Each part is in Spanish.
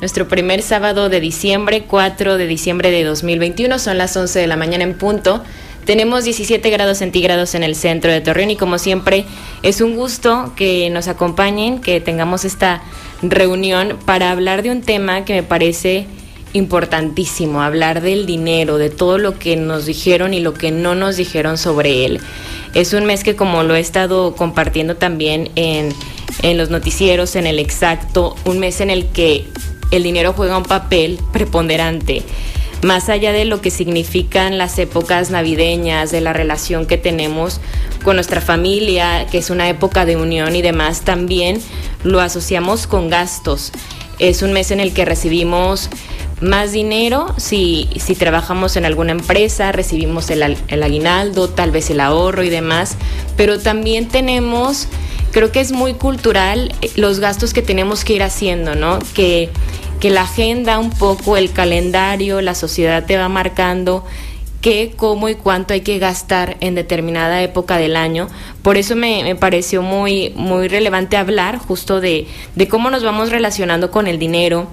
nuestro primer sábado de diciembre, 4 de diciembre de 2021. Son las 11 de la mañana en punto. Tenemos 17 grados centígrados en el centro de Torreón y como siempre es un gusto que nos acompañen, que tengamos esta reunión para hablar de un tema que me parece importantísimo, hablar del dinero, de todo lo que nos dijeron y lo que no nos dijeron sobre él. Es un mes que como lo he estado compartiendo también en, en los noticieros, en el exacto, un mes en el que el dinero juega un papel preponderante más allá de lo que significan las épocas navideñas, de la relación que tenemos con nuestra familia, que es una época de unión y demás, también lo asociamos con gastos. Es un mes en el que recibimos más dinero si, si trabajamos en alguna empresa, recibimos el, el aguinaldo, tal vez el ahorro y demás, pero también tenemos, creo que es muy cultural eh, los gastos que tenemos que ir haciendo, ¿no? Que, que la agenda un poco, el calendario, la sociedad te va marcando qué, cómo y cuánto hay que gastar en determinada época del año. Por eso me, me pareció muy, muy relevante hablar justo de, de cómo nos vamos relacionando con el dinero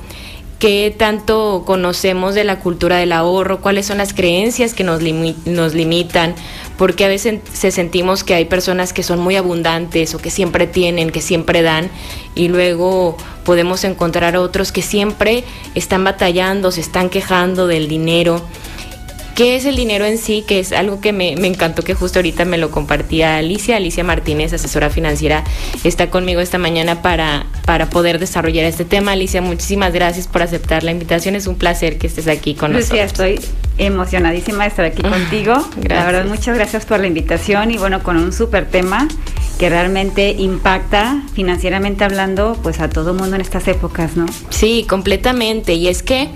qué tanto conocemos de la cultura del ahorro, cuáles son las creencias que nos, nos limitan, porque a veces se sentimos que hay personas que son muy abundantes o que siempre tienen, que siempre dan, y luego podemos encontrar otros que siempre están batallando, se están quejando del dinero. ¿Qué es el dinero en sí? Que es algo que me, me, encantó que justo ahorita me lo compartía Alicia. Alicia Martínez, asesora financiera, está conmigo esta mañana para, para poder desarrollar este tema. Alicia, muchísimas gracias por aceptar la invitación. Es un placer que estés aquí con Lucía, nosotros. estoy emocionadísima de estar aquí contigo. Gracias. La verdad, muchas gracias por la invitación y bueno, con un súper tema que realmente impacta financieramente hablando pues a todo mundo en estas épocas, ¿no? Sí, completamente. Y es que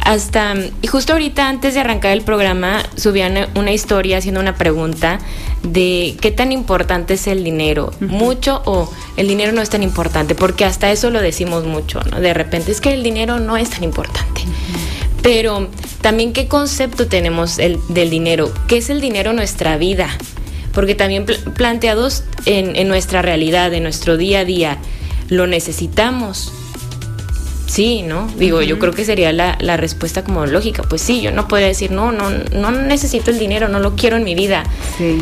hasta, y justo ahorita antes de arrancar el programa, subían una historia haciendo una pregunta de qué tan importante es el dinero, uh -huh. mucho o el dinero no es tan importante, porque hasta eso lo decimos mucho, ¿no? De repente es que el dinero no es tan importante. Uh -huh. Pero también qué concepto tenemos el, del dinero, qué es el dinero en nuestra vida, porque también pl planteados en, en nuestra realidad, en nuestro día a día, lo necesitamos, Sí, ¿no? Digo, uh -huh. yo creo que sería la, la, respuesta como lógica. Pues sí, yo no podría decir, no, no, no necesito el dinero, no lo quiero en mi vida. Sí.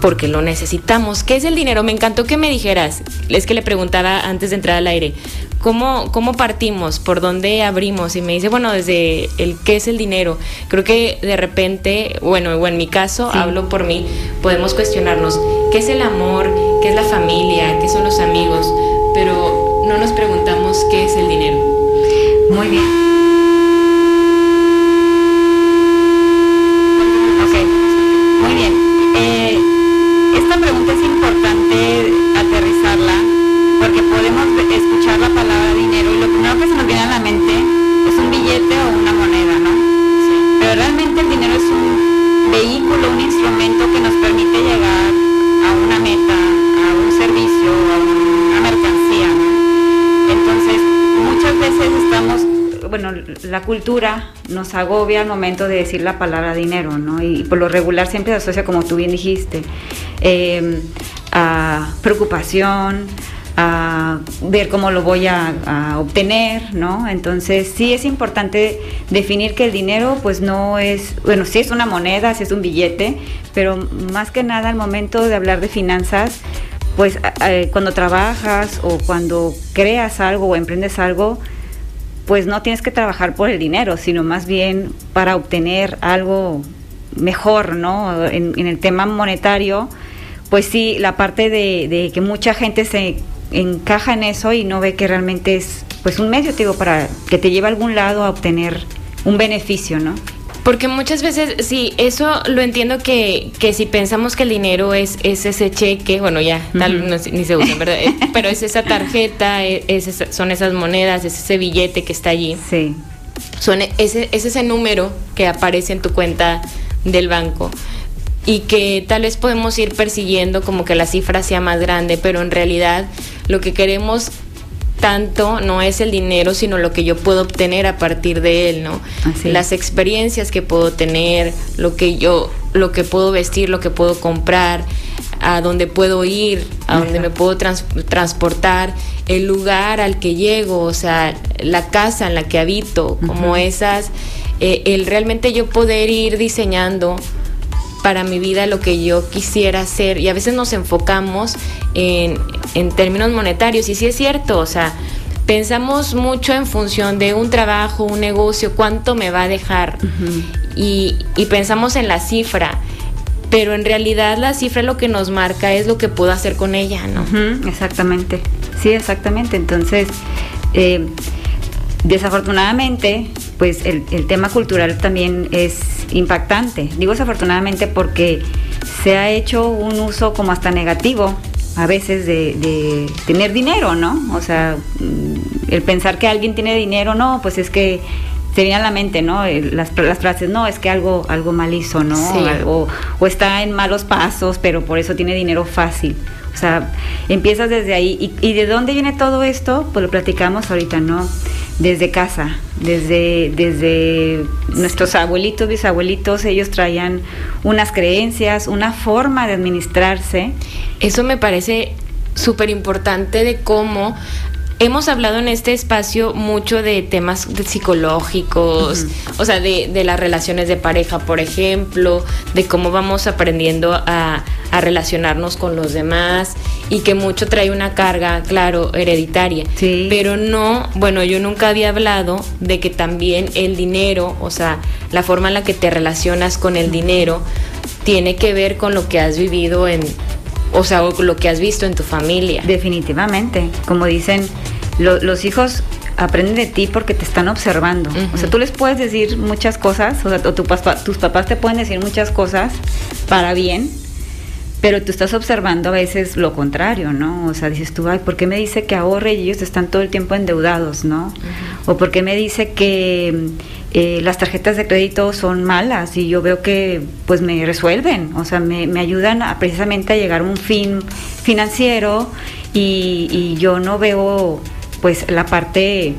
Porque lo necesitamos. ¿Qué es el dinero? Me encantó que me dijeras. Es que le preguntaba antes de entrar al aire, ¿cómo, cómo partimos? ¿Por dónde abrimos? Y me dice, bueno, desde el qué es el dinero. Creo que de repente, bueno, o en mi caso, sí. hablo por mí, podemos cuestionarnos, ¿qué es el amor? ¿Qué es la familia? ¿Qué son los amigos? Pero no nos preguntamos qué es el dinero. Muy bien. Ok, muy bien. Eh, esta pregunta es importante aterrizarla porque podemos escuchar la palabra dinero y lo primero que se nos viene a la mente es un billete o una moneda, ¿no? Sí. Pero realmente el dinero es un vehículo, un instrumento que nos permite llegar a una meta, a un servicio, a una mercancía. ¿no? Entonces, muchas veces estamos bueno, la cultura nos agobia al momento de decir la palabra dinero, ¿no? Y por lo regular siempre se asocia, como tú bien dijiste, eh, a preocupación, a ver cómo lo voy a, a, obtener, ¿no? Entonces sí es importante definir que el dinero pues no es, bueno, sí es una moneda, sí es un billete, pero más que nada al momento de hablar de finanzas, pues cuando trabajas o cuando creas algo o emprendes algo, pues no tienes que trabajar por el dinero, sino más bien para obtener algo mejor, ¿no? En, en el tema monetario, pues sí, la parte de, de, que mucha gente se encaja en eso y no ve que realmente es pues un medio, te digo, para que te lleve a algún lado a obtener un beneficio, ¿no? Porque muchas veces, sí, eso lo entiendo que, que si pensamos que el dinero es, es ese cheque, bueno, ya, tal, uh -huh. no, ni se usa, ¿verdad? Pero es esa tarjeta, es, es, son esas monedas, es ese billete que está allí. Sí. Son, es, es ese número que aparece en tu cuenta del banco y que tal vez podemos ir persiguiendo como que la cifra sea más grande, pero en realidad lo que queremos tanto no es el dinero, sino lo que yo puedo obtener a partir de él, ¿no? Las experiencias que puedo tener, lo que yo, lo que puedo vestir, lo que puedo comprar, a dónde puedo ir, a dónde me puedo transportar, el lugar al que llego, o sea, la casa en la que habito, como esas, eh, el realmente yo poder ir diseñando para mi vida lo que yo quisiera hacer y a veces nos enfocamos en, términos monetarios y sí es cierto, o sea, pensamos mucho en función de un trabajo, un negocio, cuánto me va a dejar y, pensamos en la cifra pero en realidad la cifra lo que nos marca es lo que puedo hacer con ella, ¿no? exactamente, sí, exactamente. Entonces, eh, desafortunadamente, pues el, tema cultural también es impactante. Digo desafortunadamente porque se ha hecho un uso como hasta negativo a veces de, tener dinero, ¿no? O sea, mm, el pensar que alguien tiene dinero, no, pues es que se viene a la mente, ¿no? Las, las frases, no, es que algo, algo mal hizo, ¿no? O, o, está en malos pasos, pero por eso tiene dinero fácil. O sea, empiezas desde ahí. ¿Y, de dónde viene todo esto? Pues lo platicamos ahorita, ¿no? Desde casa, desde, desde nuestros abuelitos, bisabuelitos, ellos traían unas creencias, una forma de administrarse. Eso me parece súper importante de cómo Hemos hablado en este espacio mucho de temas psicológicos, o sea, de, de, las relaciones de pareja, por ejemplo, de cómo vamos aprendiendo a, a, relacionarnos con los demás y que mucho trae una carga, claro, hereditaria. Sí. Pero no, bueno, yo nunca había hablado de que también el dinero, o sea, la forma en la que te relacionas con el dinero, tiene que ver con lo que has vivido en, o sea, lo que has visto en tu familia. Definitivamente, como dicen, los hijos aprenden de ti porque te están observando. O sea, tú les puedes decir muchas cosas, o sea, tu tus papás te pueden decir muchas cosas para bien, pero tú estás observando a veces lo contrario, ¿no? O sea, dices tú, ay, ¿por qué me dice que ahorre y ellos están todo el tiempo endeudados, ¿no? O ¿por qué me dice que eh, las tarjetas de crédito son malas y yo veo que pues me resuelven, o sea, me, ayudan a, precisamente a llegar a un fin financiero y, yo no veo pues la parte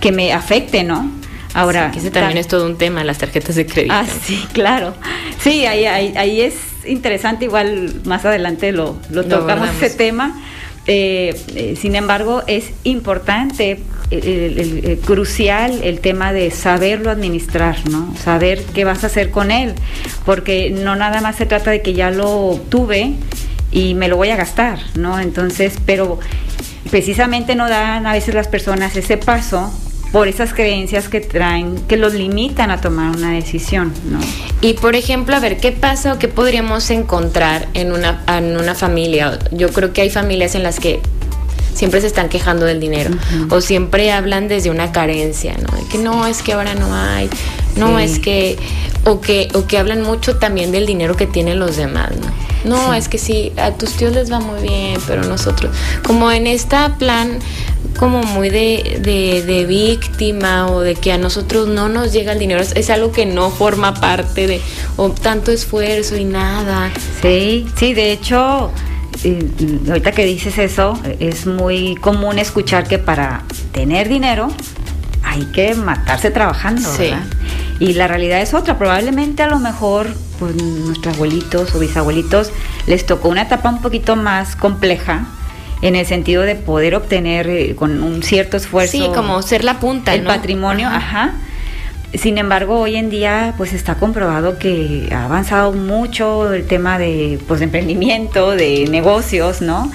que me afecte, ¿no? Ahora, ese también es todo un tema, las tarjetas de crédito. Ah, sí, claro. Sí, ahí, ahí, es interesante, igual más adelante lo, lo tocamos ese tema. Eh, eh, sin embargo, es importante el, crucial el tema de saberlo administrar, ¿no? Saber qué vas a hacer con él, porque no nada más se trata de que ya lo obtuve y me lo voy a gastar, ¿no? Entonces, pero precisamente no dan a veces las personas ese paso por esas creencias que traen, que los limitan a tomar una decisión, ¿no? Y por ejemplo, a ver, ¿qué pasa o qué podríamos encontrar en una, en una familia? Yo creo que hay familias en las que siempre se están quejando del dinero o siempre hablan desde una carencia, ¿no? De que no, es que ahora no hay, no es que o que o que hablan mucho también del dinero que tienen los demás, ¿no? No, es que sí, a tus tíos les va muy bien, pero nosotros, como en esta plan como muy de, de, víctima o de que a nosotros no nos llega el dinero, es, algo que no forma parte de o tanto esfuerzo y nada. Sí, sí, de hecho, ahorita que dices eso, es muy común escuchar que para tener dinero hay que matarse trabajando, ¿verdad? Y la realidad es otra, probablemente a lo mejor pues, nuestros abuelitos o bisabuelitos les tocó una etapa un poquito más compleja en el sentido de poder obtener eh, con un cierto esfuerzo. Sí, como ser la punta. El patrimonio, ajá. Sin embargo, hoy en día pues está comprobado que ha avanzado mucho el tema de pues de emprendimiento, de negocios, ¿no?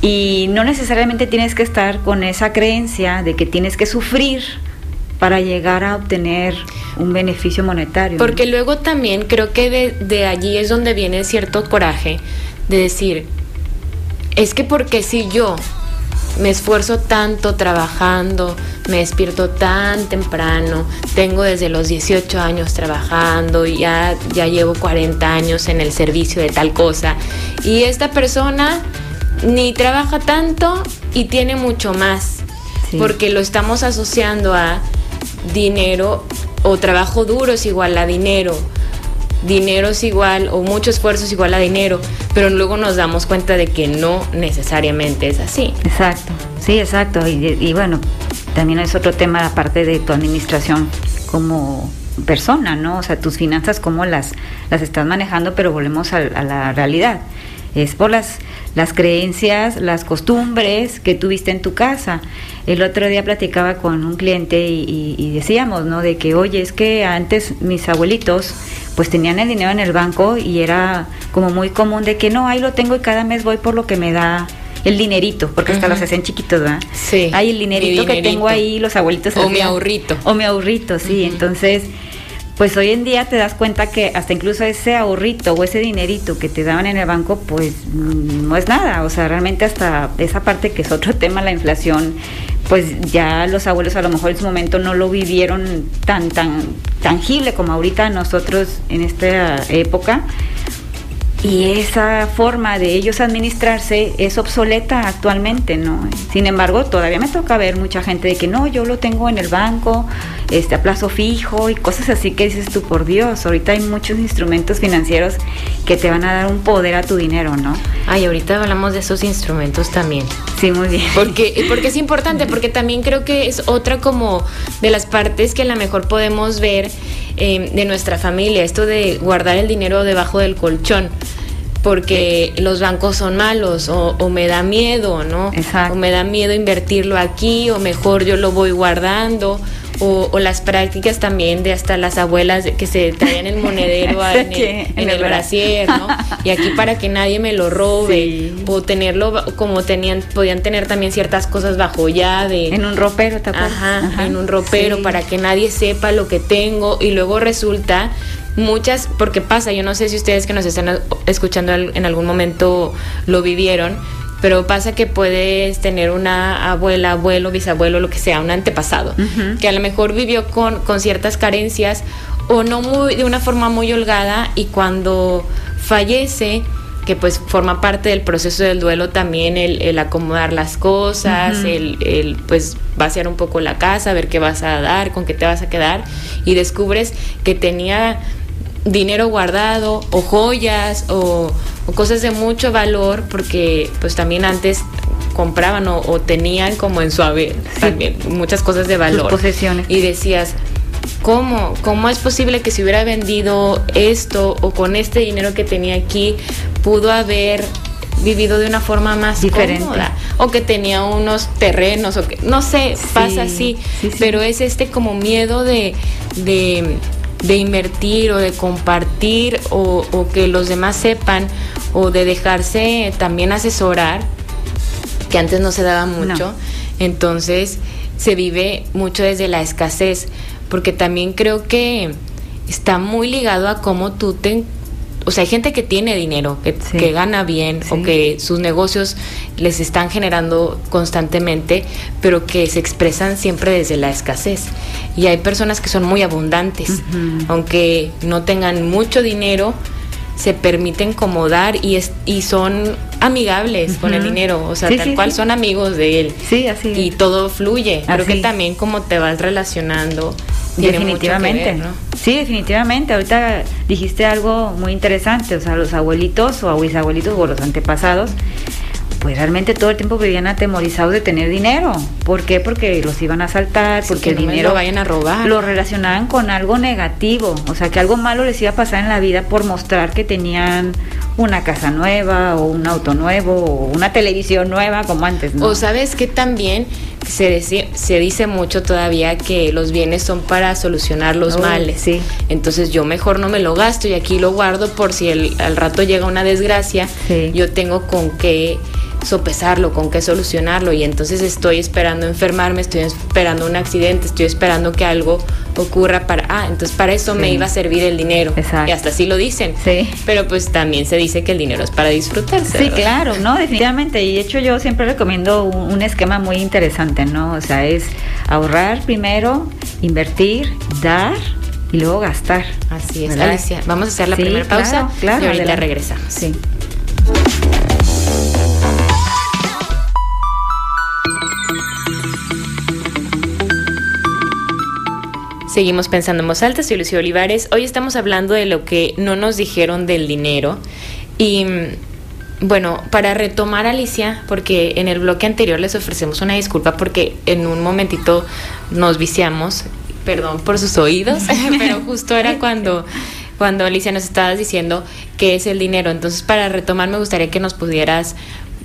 Y no necesariamente tienes que estar con esa creencia de que tienes que sufrir para llegar a obtener un beneficio monetario. Porque luego también creo que de, de, allí es donde viene cierto coraje de decir, es que porque si yo me esfuerzo tanto trabajando, me despierto tan temprano, tengo desde los 18 años trabajando y ya, ya llevo 40 años en el servicio de tal cosa. Y esta persona ni trabaja tanto y tiene mucho más, porque lo estamos asociando a dinero o trabajo duro es igual a dinero. dinero es igual o mucho esfuerzo es igual a dinero, pero luego nos damos cuenta de que no necesariamente es así. Exacto, sí, exacto. Y, bueno, también es otro tema aparte de tu administración como persona, ¿no? O sea, tus finanzas, cómo las, las estás manejando, pero volvemos a, la realidad. Es por las, las creencias, las costumbres que tuviste en tu casa. El otro día platicaba con un cliente y, y, decíamos, ¿no? De que, oye, es que antes mis abuelitos pues tenían el dinero en el banco y era como muy común de que no, ahí lo tengo y cada mes voy por lo que me da el dinerito, porque hasta los hacen chiquitos, ¿verdad? Sí. Hay el dinerito, que tengo ahí, los abuelitos. O mi ahorrito. O mi ahorrito, sí. Entonces, pues hoy en día te das cuenta que hasta incluso ese ahorrito o ese dinerito que te daban en el banco, pues no es nada. O sea, realmente hasta esa parte que es otro tema, la inflación, pues ya los abuelos a lo mejor en su momento no lo vivieron tan, tan tangible como ahorita nosotros en esta época y esa forma de ellos administrarse es obsoleta actualmente, ¿no? Sin embargo, todavía me toca ver mucha gente de que no, yo lo tengo en el banco, este a plazo fijo y cosas así que dices tú, por Dios, ahorita hay muchos instrumentos financieros que te van a dar un poder a tu dinero, ¿no? Ay, ahorita hablamos de esos instrumentos también. Sí, muy bien. Porque, porque es importante, porque también creo que es otra como de las partes que a lo mejor podemos ver eh, de nuestra familia, esto de guardar el dinero debajo del colchón porque los bancos son malos o, me da miedo, ¿no? Exacto. O me da miedo invertirlo aquí o mejor yo lo voy guardando. O, las prácticas también de hasta las abuelas que se traían el monedero en el, en brasier, ¿no? Y aquí para que nadie me lo robe, o tenerlo como tenían, podían tener también ciertas cosas bajo llave. En un ropero, ¿te acuerdas? Ajá, en un ropero para que nadie sepa lo que tengo y luego resulta muchas, porque pasa, yo no sé si ustedes que nos están escuchando en algún momento lo vivieron, pero pasa que puedes tener una abuela, abuelo, bisabuelo, lo que sea, un antepasado, que a lo mejor vivió con, con ciertas carencias o no muy, de una forma muy holgada y cuando fallece, que pues forma parte del proceso del duelo también el, acomodar las cosas, el, el, pues vaciar un poco la casa, ver qué vas a dar, con qué te vas a quedar y descubres que tenía dinero guardado o joyas o, cosas de mucho valor porque pues también antes compraban o, tenían como en su haber también muchas cosas de valor. posesiones. Y decías, ¿cómo? ¿Cómo es posible que si hubiera vendido esto o con este dinero que tenía aquí pudo haber vivido de una forma más diferente o que tenía unos terrenos o que no sé, pasa así, pero es este como miedo de, de de invertir o de compartir o, que los demás sepan o de dejarse también asesorar, que antes no se daba mucho. Entonces se vive mucho desde la escasez, porque también creo que está muy ligado a cómo tú te o sea, hay gente que tiene dinero, que, gana bien o que sus negocios les están generando constantemente, pero que se expresan siempre desde la escasez. Y hay personas que son muy abundantes, aunque no tengan mucho dinero, se permiten como dar y, es, y son amigables con el dinero, o sea, tal cual son amigos de él. Sí, así. Y todo fluye. Creo que también como te vas relacionando definitivamente. ¿no? Sí, definitivamente. Ahorita dijiste algo muy interesante, o sea, los abuelitos o bisabuelitos o los antepasados, pues realmente todo el tiempo vivían atemorizados de tener dinero. ¿Por qué? Porque los iban a asaltar, porque el dinero lo vayan a robar. Lo relacionaban con algo negativo, o sea, que algo malo les iba a pasar en la vida por mostrar que tenían una casa nueva o un auto nuevo o una televisión nueva como antes, ¿no? O sabes que también se, se dice mucho todavía que los bienes son para solucionar los males. Sí. Entonces yo mejor no me lo gasto y aquí lo guardo por si el, al rato llega una desgracia, yo tengo con qué sopesarlo, con qué solucionarlo y entonces estoy esperando enfermarme, estoy esperando un accidente, estoy esperando que algo ocurra para, ah, entonces para eso me iba a servir el dinero. Exacto. Y hasta así lo dicen. Sí. Pero pues también se dice que el dinero es para disfrutarse. Sí, claro, no, definitivamente. Y de hecho yo siempre recomiendo un, esquema muy interesante, ¿no? O sea, es ahorrar primero, invertir, dar y luego gastar. Así es, Alicia. Vamos a hacer la primera pausa claro, y ahorita regresamos. Sí. Seguimos pensando en voz alta, soy Lucía Olivares. Hoy estamos hablando de lo que no nos dijeron del dinero. Y bueno, para retomar Alicia, porque en el bloque anterior les ofrecemos una disculpa porque en un momentito nos viciamos, perdón por sus oídos, pero justo era cuando cuando Alicia nos estabas diciendo qué es el dinero. Entonces, para retomar, me gustaría que nos pudieras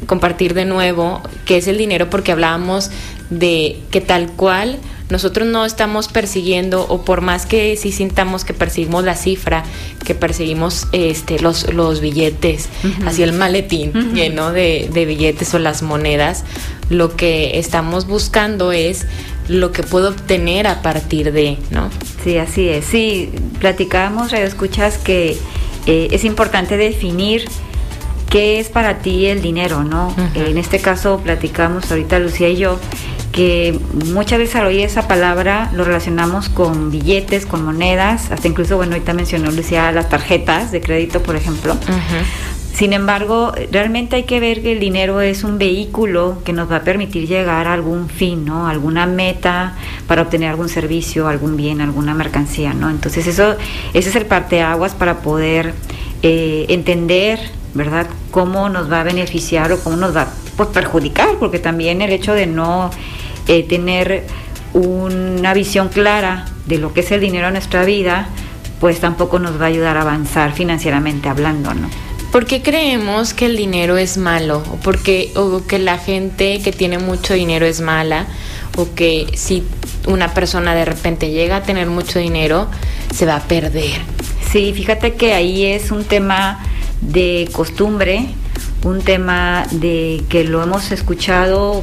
compartir de nuevo qué es el dinero, porque hablábamos de que tal cual nosotros no estamos persiguiendo, o por más que sí sintamos que perseguimos la cifra, que perseguimos este, los, los billetes, así el maletín lleno de, de billetes o las monedas, lo que estamos buscando es lo que puedo obtener a partir de, ¿no? Sí, así es. Sí, platicábamos, escuchas que eh, es importante definir qué es para ti el dinero, ¿no? En este caso platicamos ahorita Lucía y yo que muchas veces al oír esa palabra lo relacionamos con billetes, con monedas, hasta incluso, bueno, ahorita mencionó Lucía las tarjetas de crédito, por ejemplo. Sin embargo, realmente hay que ver que el dinero es un vehículo que nos va a permitir llegar a algún fin, ¿no? Alguna meta para obtener algún servicio, algún bien, alguna mercancía, ¿no? Entonces eso, ese es el parteaguas para poder eh, entender, ¿verdad? Cómo nos va a beneficiar o cómo nos va a pues, perjudicar, porque también el hecho de no eh, tener una visión clara de lo que es el dinero en nuestra vida, pues tampoco nos va a ayudar a avanzar financieramente hablando, ¿no? ¿Por qué creemos que el dinero es malo? ¿O, porque, o que la gente que tiene mucho dinero es mala? ¿O que si una persona de repente llega a tener mucho dinero, se va a perder? Sí, fíjate que ahí es un tema de costumbre, un tema de que lo hemos escuchado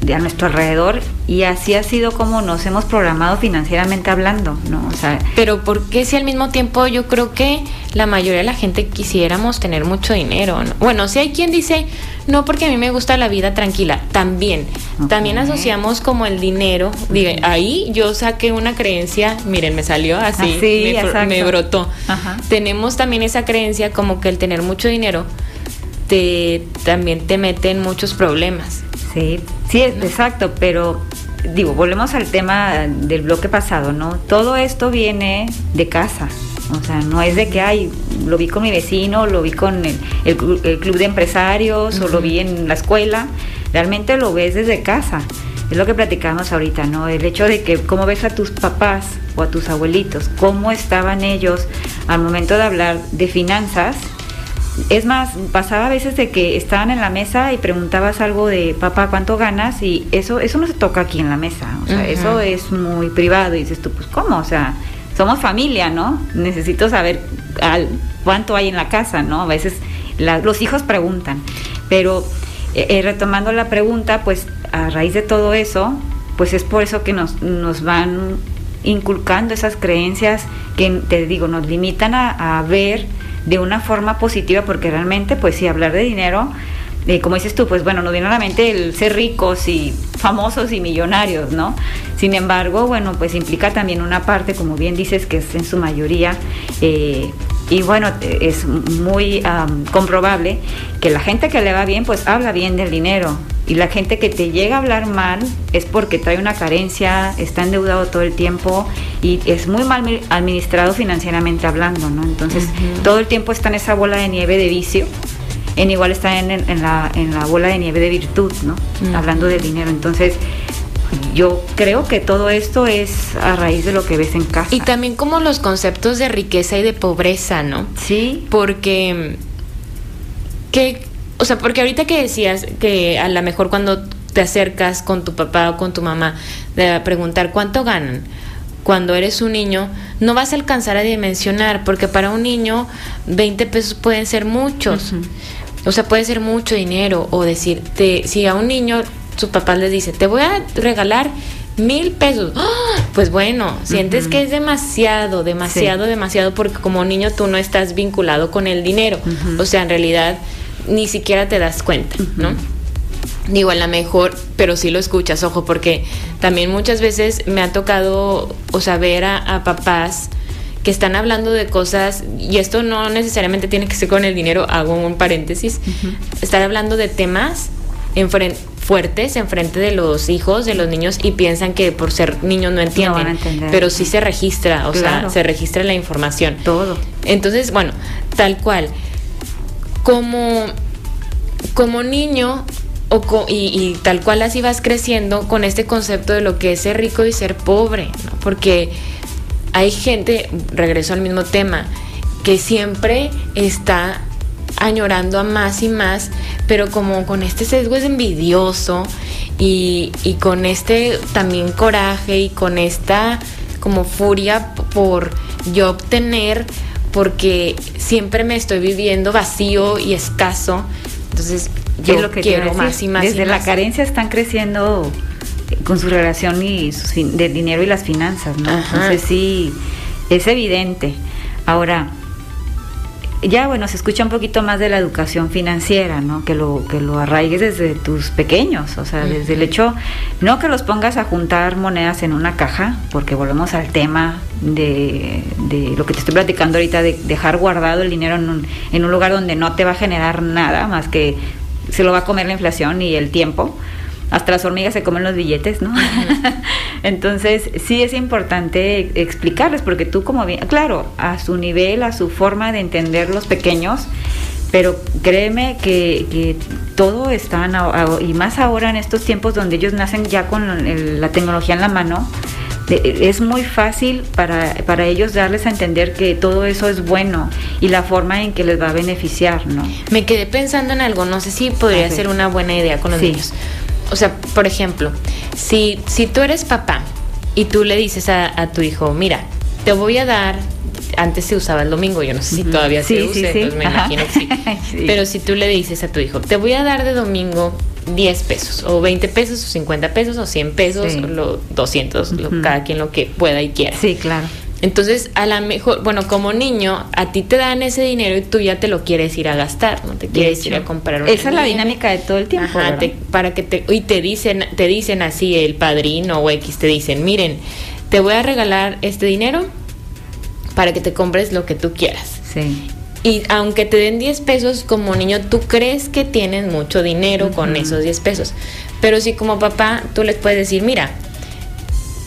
de a nuestro alrededor y así ha sido como nos hemos programado financieramente hablando, ¿no? O sea, pero ¿por qué si al mismo tiempo yo creo que la mayoría de la gente quisiéramos tener mucho dinero? Bueno, si hay quien dice, no porque a mí me gusta la vida tranquila, también, también asociamos como el dinero, ahí yo saqué una creencia, miren, me salió así, me, brotó. Tenemos también esa creencia como que el tener mucho dinero te, también te mete en muchos problemas. Sí, sí, exacto, pero digo, volvemos al tema del bloque pasado, ¿no? Todo esto viene de casa. O sea, no es de que, ay, lo vi con mi vecino, lo vi con el, club de empresarios o lo vi en la escuela. Realmente lo ves desde casa. Es lo que platicamos ahorita, ¿no? El hecho de que cómo ves a tus papás o a tus abuelitos, cómo estaban ellos al momento de hablar de finanzas es más, pasaba a veces de que estaban en la mesa y preguntabas algo de papá, ¿cuánto ganas? Y eso, eso no se toca aquí en la mesa. O sea, eso es muy privado. Y dices tú, pues ¿cómo? O sea, somos familia, ¿no? Necesito saber cuánto hay en la casa, ¿no? A veces los hijos preguntan. Pero eh, eh, retomando la pregunta, pues a raíz de todo eso, pues es por eso que nos, nos van inculcando esas creencias que, te digo, nos limitan a, a ver de una forma positiva, porque realmente, pues si hablar de dinero, eh, como dices tú, pues bueno, nos viene a la mente el ser ricos y famosos y millonarios, ¿no? Sin embargo, bueno, pues implica también una parte, como bien dices, que es en su mayoría, eh, y bueno, es muy comprobable que la gente que le va bien, pues habla bien del dinero. Y la gente que te llega a hablar mal es porque trae una carencia, está endeudado todo el tiempo y es muy mal administrado financieramente hablando, ¿no? Entonces, todo el tiempo está en esa bola de nieve de vicio en igual está en, la, en la bola de nieve de virtud, ¿no? Hablando del dinero. Entonces, yo creo que todo esto es a raíz de lo que ves en casa. Y también como los conceptos de riqueza y de pobreza, ¿no? Sí. Porque, que, o sea, porque ahorita que decías que a lo mejor cuando te acercas con tu papá o con tu mamá de preguntar cuánto ganan, cuando eres un niño, no vas a alcanzar a dimensionar, porque para un niño 20 pesos pueden ser muchos. O sea, puede ser mucho dinero o decir, si a un niño su papá le dice, te voy a regalar mil pesos, ¡Ah! pues bueno, sientes que es demasiado, demasiado, demasiado, porque como niño tú no estás vinculado con el dinero. O sea, en realidad ni siquiera te das cuenta, ¿no? Digo, a lo mejor, pero sí lo escuchas, ojo, porque también muchas veces me ha tocado, o sea, ver a papás que están hablando de cosas, y esto no necesariamente tiene que ser con el dinero, hago un paréntesis, están hablando de temas en fuertes enfrente de los hijos, de los niños, y piensan que por ser niños no entienden. pero sí se registra, o sea, se registra la información. Todo. Entonces, bueno, tal cual. Como, como niño, o y, tal cual así vas creciendo con este concepto de lo que es ser rico y ser pobre, porque hay gente, regreso al mismo tema, que siempre está añorando a más y más, pero como con este sesgo es envidioso y, y con este también coraje y con esta como furia por yo obtener, porque siempre me estoy viviendo vacío y escaso. Entonces, yo lo que quiero más y más. Desde la carencia están creciendo con su relación y de dinero y las finanzas, ¿no? Entonces sí, es evidente. Ahora, ya bueno, se escucha un poquito más de la educación financiera, ¿no? Que lo, que lo arraigues desde tus pequeños, o sea, desde el hecho, no que los pongas a juntar monedas en una caja, porque volvemos al tema de, de lo que te estoy platicando ahorita, de dejar guardado el dinero en un, en un lugar donde no te va a generar nada, más que se lo va a comer la inflación y el tiempo hasta las hormigas se comen los billetes, ¿no? Entonces, sí es importante explicarles, porque tú como bien, claro, a su nivel, a su forma de entender los pequeños, pero créeme que, todo está, y más ahora en estos tiempos donde ellos nacen ya con la tecnología en la mano, es muy fácil para, para ellos darles a entender que todo eso es bueno y la forma en que les va a beneficiar, ¿no? Me quedé pensando en algo, no sé si podría ser una buena idea con los niños o sea, por ejemplo, si, si tú eres papá y tú le dices a, tu hijo, mira, te voy a dar antes se usaba el domingo, yo no sé si todavía se usa, entonces me imagino que sí. Pero si tú le dices a tu hijo, te voy a dar de domingo 10 pesos, o 20 pesos, o 50 pesos, o 100 pesos, o lo 200, cada quien lo que pueda y quiera. Sí, claro. Entonces, a la mejor, bueno, como niño, a ti te dan ese dinero y tú ya te lo quieres ir a gastar, no te quieres ir a comprar una Esa es la dinámica de todo el tiempo. Ajá, para que te y te dicen, te dicen así el padrino o X te dicen, "Miren, te voy a regalar este dinero para que te compres lo que tú quieras." Sí. Y aunque te den 10 pesos como niño, tú crees que tienes mucho dinero con esos 10 pesos. Pero si como papá tú les puedes decir, "Mira,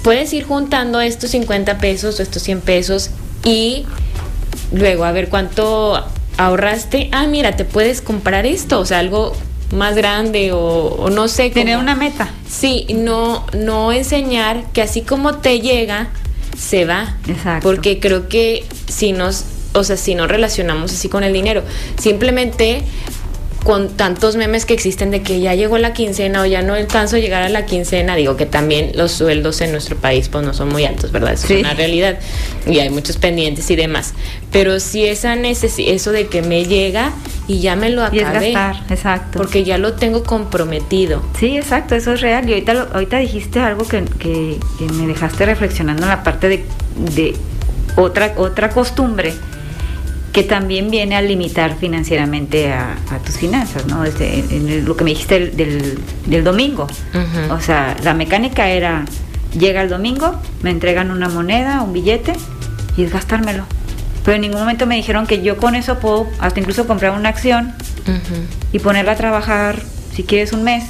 puedes ir juntando estos 50 pesos o estos 100 pesos y luego a ver cuánto ahorraste. Ah, mira, te puedes comprar esto, o sea, algo más grande o, no sé. Tener una meta. Sí, no, no enseñar que así como te llega, se va. Exacto. Porque creo que si nos, o sea, si no relacionamos así con el dinero, simplemente con tantos memes que existen de que ya llegó la quincena o ya no alcanzo a llegar a la quincena, digo que también los sueldos en nuestro país pues no son muy altos, ¿verdad? Es una realidad y hay muchos pendientes y demás. Pero si esa eso de que me llega y ya me lo acabé. Y gastar, exacto. Porque ya lo tengo comprometido. Sí, exacto, eso es real. Y ahorita, ahorita dijiste algo que, que, me dejaste reflexionando en la parte de, de otra, otra costumbre que también viene a limitar financieramente a, tus finanzas, ¿no? En lo que me dijiste del, del, domingo. O sea, la mecánica era, llega el domingo, me entregan una moneda, un billete, y es gastármelo. Pero en ningún momento me dijeron que yo con eso puedo hasta incluso comprar una acción y ponerla a trabajar, si quieres, un mes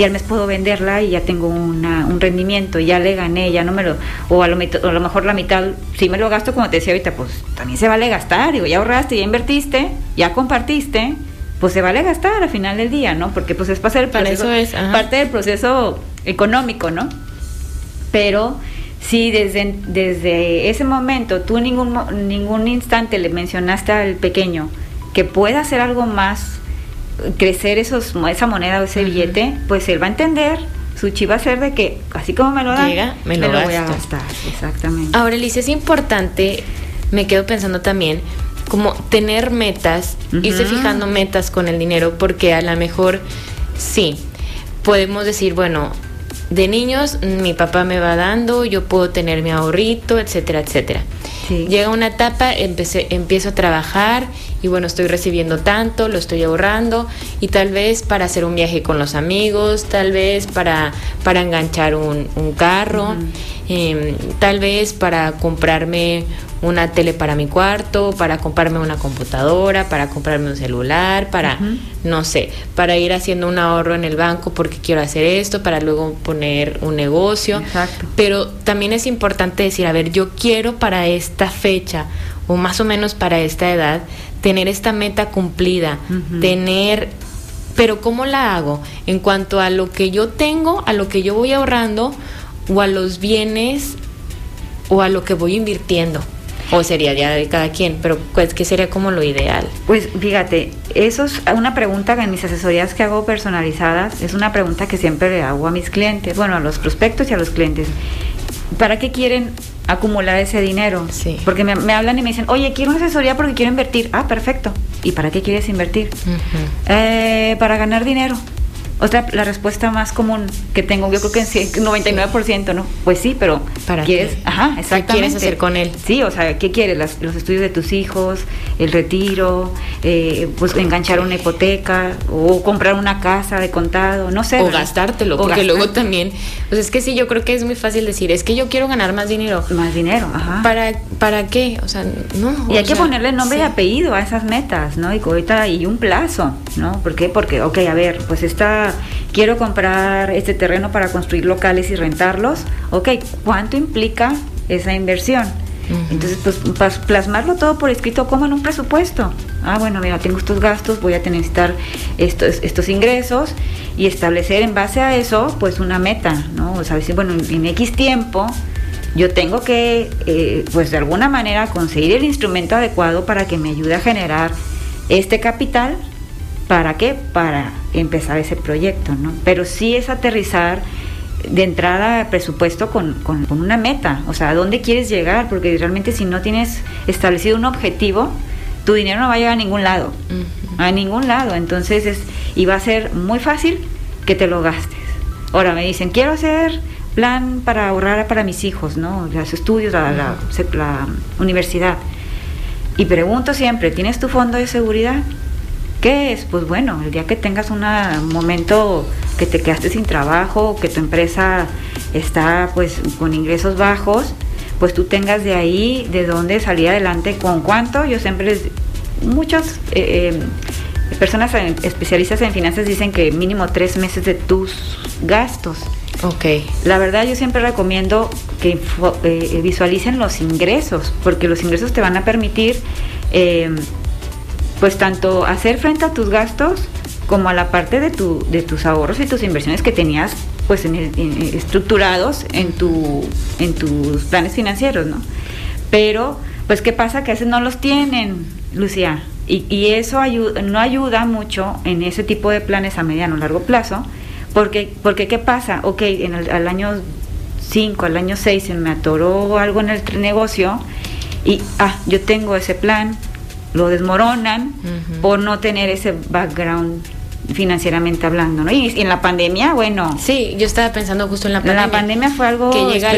al mes puedo venderla y ya tengo una, un rendimiento, ya le gané, ya no me lo, o a lo, a lo mejor la mitad, si me lo gasto como te decía ahorita, pues también se vale gastar, digo, ya ahorraste, ya invertiste, ya compartiste, pues se vale gastar al final del día, ¿no? Porque pues es parte del proceso, es, parte del proceso económico, ¿no? Pero si desde, desde ese momento tú en ningún, ningún instante le mencionaste al pequeño que pueda hacer algo más crecer esos, esa moneda o ese billete, pues él va a entender, su chi va a ser de que así como me lo dan, me lo, voy a gastar. Exactamente. Ahora, Alicia, es importante, me quedo pensando también, como tener metas, irse fijando metas con el dinero, porque a lo mejor sí, podemos decir, bueno, de niños mi papá me va dando, yo puedo tener mi ahorrito, etcétera, etcétera. Llega una etapa, empecé, empiezo a trabajar y bueno, estoy recibiendo tanto, lo estoy ahorrando y tal vez para hacer un viaje con los amigos, tal vez para, para enganchar un, carro, em, tal vez para comprarme una tele para mi cuarto, para comprarme una computadora, para comprarme un celular, para, no sé, para ir haciendo un ahorro en el banco porque quiero hacer esto, para luego poner un negocio. Exacto. Pero también es importante decir, a ver, yo quiero para esta fecha o más o menos para esta edad tener esta meta cumplida, tener pero ¿cómo la hago? En cuanto a lo que yo tengo, a lo que yo voy ahorrando o a los bienes o a lo que voy invirtiendo. O sería ya de cada quien, pero pues, ¿qué sería como lo ideal? Pues fíjate, eso es una pregunta que en mis asesorías que hago personalizadas, es una pregunta que siempre le hago a mis clientes, bueno, a los prospectos y a los clientes. ¿Para qué quieren acumular ese dinero? Sí. Porque me, hablan y me dicen, oye, quiero una asesoría porque quiero invertir. Ah, perfecto. ¿Y para qué quieres invertir? Eh, para ganar dinero. Otra, la respuesta más común que tengo, yo creo que en 99%, ¿no? Pues sí, pero ¿para quieres? Qué? Ajá, exactamente. ¿Qué quieres hacer con él? Sí, o sea, ¿qué quieres? los estudios de tus hijos, el retiro, eh, pues enganchar una hipoteca o comprar una casa de contado, no sé. O gastártelo, porque luego también, pues es que sí, yo creo que es muy fácil decir, es que yo quiero ganar más dinero. Más dinero, ajá. ¿Para, para qué? O sea, no. Y hay que ponerle nombre y apellido a esas metas, ¿no? Y ahorita, y un plazo, ¿no? ¿Por qué? Porque, ok, a ver, pues esta quiero comprar este terreno para construir locales y rentarlos, ok, ¿cuánto implica esa inversión? Entonces, pues plasmarlo todo por escrito como en un presupuesto. Ah, bueno, mira, tengo estos gastos, voy a necesitar estos, estos ingresos y establecer en base a eso, pues una meta, ¿no? O sea, decir, bueno, en X tiempo yo tengo que, eh, pues de alguna manera, conseguir el instrumento adecuado para que me ayude a generar este capital ¿Para qué? Para empezar ese proyecto, ¿no? Pero sí es aterrizar de entrada presupuesto con, una meta, o sea, ¿a dónde quieres llegar? Porque realmente si no tienes establecido un objetivo, tu dinero no va a llegar a ningún lado, a ningún lado, entonces es, y va a ser muy fácil que te lo gastes. Ahora me dicen, quiero hacer plan para ahorrar para mis hijos, ¿no? Los estudios, la, la universidad. Y pregunto siempre, ¿tienes tu fondo de seguridad? ¿Qué es? Pues bueno, el día que tengas un momento que te quedaste sin trabajo, que tu empresa está pues con ingresos bajos, pues tú tengas de ahí de dónde salir adelante, con cuánto. Yo siempre les, muchas eh, eh, personas especialistas en finanzas dicen que mínimo tres meses de tus gastos. Ok. La verdad yo siempre recomiendo que eh, visualicen los ingresos, porque los ingresos te van a permitir pues tanto hacer frente a tus gastos como a la parte de, tu, de tus ahorros y tus inversiones que tenías pues en estructurados en, tu, en tus planes financieros, ¿no? Pero, pues, ¿qué pasa? Que a veces no los tienen, Lucía. Y, y eso no ayuda mucho en ese tipo de planes a mediano o largo plazo, porque, porque ¿qué pasa? Ok, en el, al año 5, al año 6 se me atoró algo en el negocio y, ah, yo tengo ese plan, lo desmoronan por no tener ese background financieramente hablando, ¿no? Y, en la pandemia, bueno. Sí, yo estaba pensando justo en la pandemia. La pandemia fue algo que llega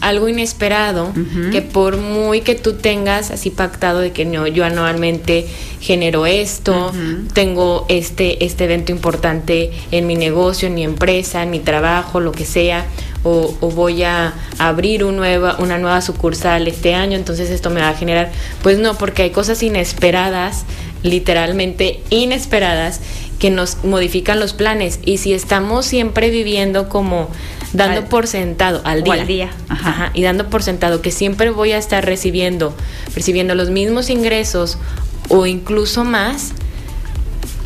algo, inesperado, que por muy que tú tengas así pactado de que no, yo anualmente genero esto, tengo este este evento importante en mi negocio, en mi empresa, en mi trabajo, lo que sea, o, voy a abrir un nueva, una nueva sucursal este año, entonces esto me va a generar, pues no, porque hay cosas inesperadas, literalmente inesperadas, que nos modifican los planes. Y si estamos siempre viviendo como dando por sentado al día, día. y dando por sentado que siempre voy a estar recibiendo, recibiendo los mismos ingresos o incluso más,